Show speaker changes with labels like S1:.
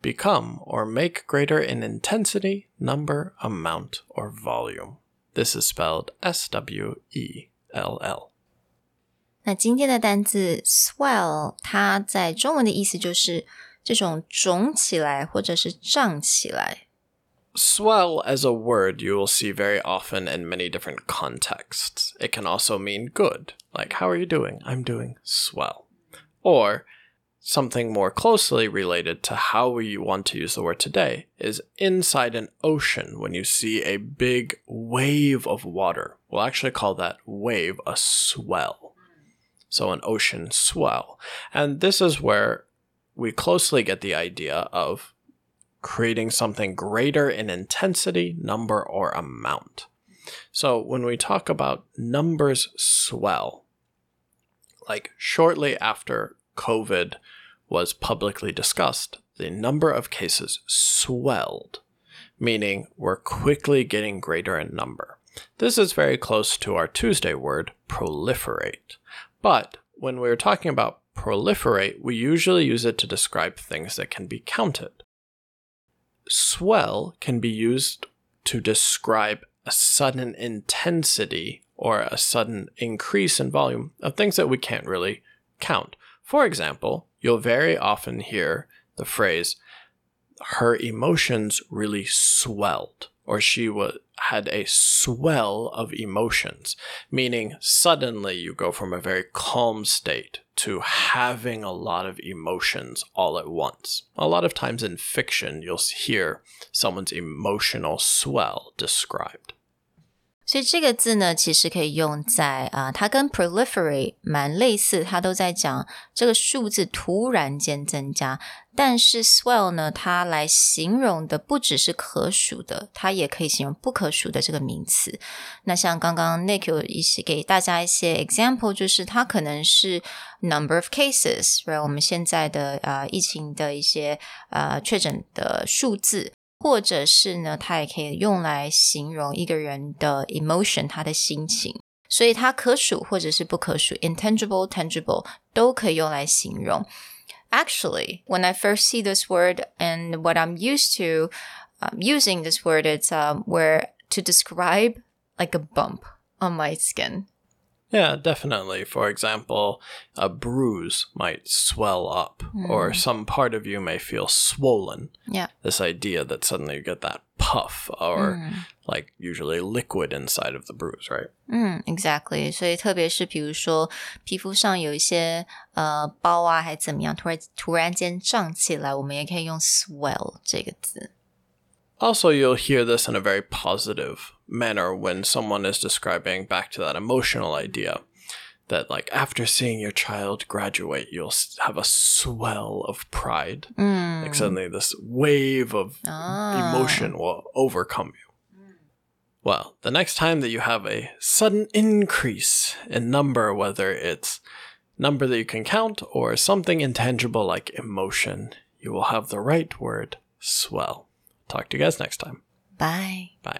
S1: become or make greater in intensity, number, amount, or volume. This is spelled S W E L L.
S2: 那今天的单字 swell，它在中文的意思就是这种肿起来或者是胀起来。
S1: Swell as a word you will see very often in many different contexts. It can also mean good, like, how are you doing? I'm doing swell. Or something more closely related to how we want to use the word today is inside an ocean when you see a big wave of water. We'll actually call that wave a swell. So, an ocean swell. And this is where we closely get the idea of creating something greater in intensity, number, or amount. So when we talk about numbers swell, like shortly after COVID was publicly discussed, the number of cases swelled, meaning we're quickly getting greater in number. This is very close to our Tuesday word, proliferate. But when we're talking about proliferate, we usually use it to describe things that can be counted swell can be used to describe a sudden intensity or a sudden increase in volume of things that we can't really count. For example, you'll very often hear the phrase, her emotions really swelled, or she had a swell of emotions, meaning suddenly you go from a very calm state to having a lot of emotions all at once. A lot of times in fiction, you'll hear someone's emotional swell described.
S2: 所以这个字呢，其实可以用在啊、它跟 proliferate 蛮类似，它都在讲这个数字突然间增加。但是 swell 呢，它来形容的不只是可数的，它也可以形容不可数的这个名词。那像刚刚 Nick 有一些给大家一些 example，就是它可能是 number of cases，我们现在的呃疫情的一些呃确诊的数字。或者是呢，它也可以用来形容一个人的 emotion，他的心情。所以它可数或者是不可数，intangible、tangible 都可以用来形容。Actually, when I first see this word and what I'm used to um, using this word, it's um, where to describe like a bump on my skin.
S1: Yeah, definitely. For example, a bruise might swell up, or some part of you may feel swollen.
S2: Yeah.
S1: This idea that suddenly you get that puff, or like usually liquid inside of the bruise, right?
S2: 嗯，exactly。所以特别是比如说皮肤上有一些呃包啊，还怎么样，突然突然间胀起来，我们也可以用 swell 这个字。
S1: Also, you'll hear this in a very positive manner when someone is describing back to that emotional idea that, like, after seeing your child graduate, you'll have a swell of pride. Like, suddenly, this wave of
S2: Ah.
S1: emotion will overcome you. Well, the next time that you have a sudden increase in number, whether it's number that you can count or something intangible like emotion, you will have the right word swell. Talk to you guys next time.
S2: Bye.
S1: Bye.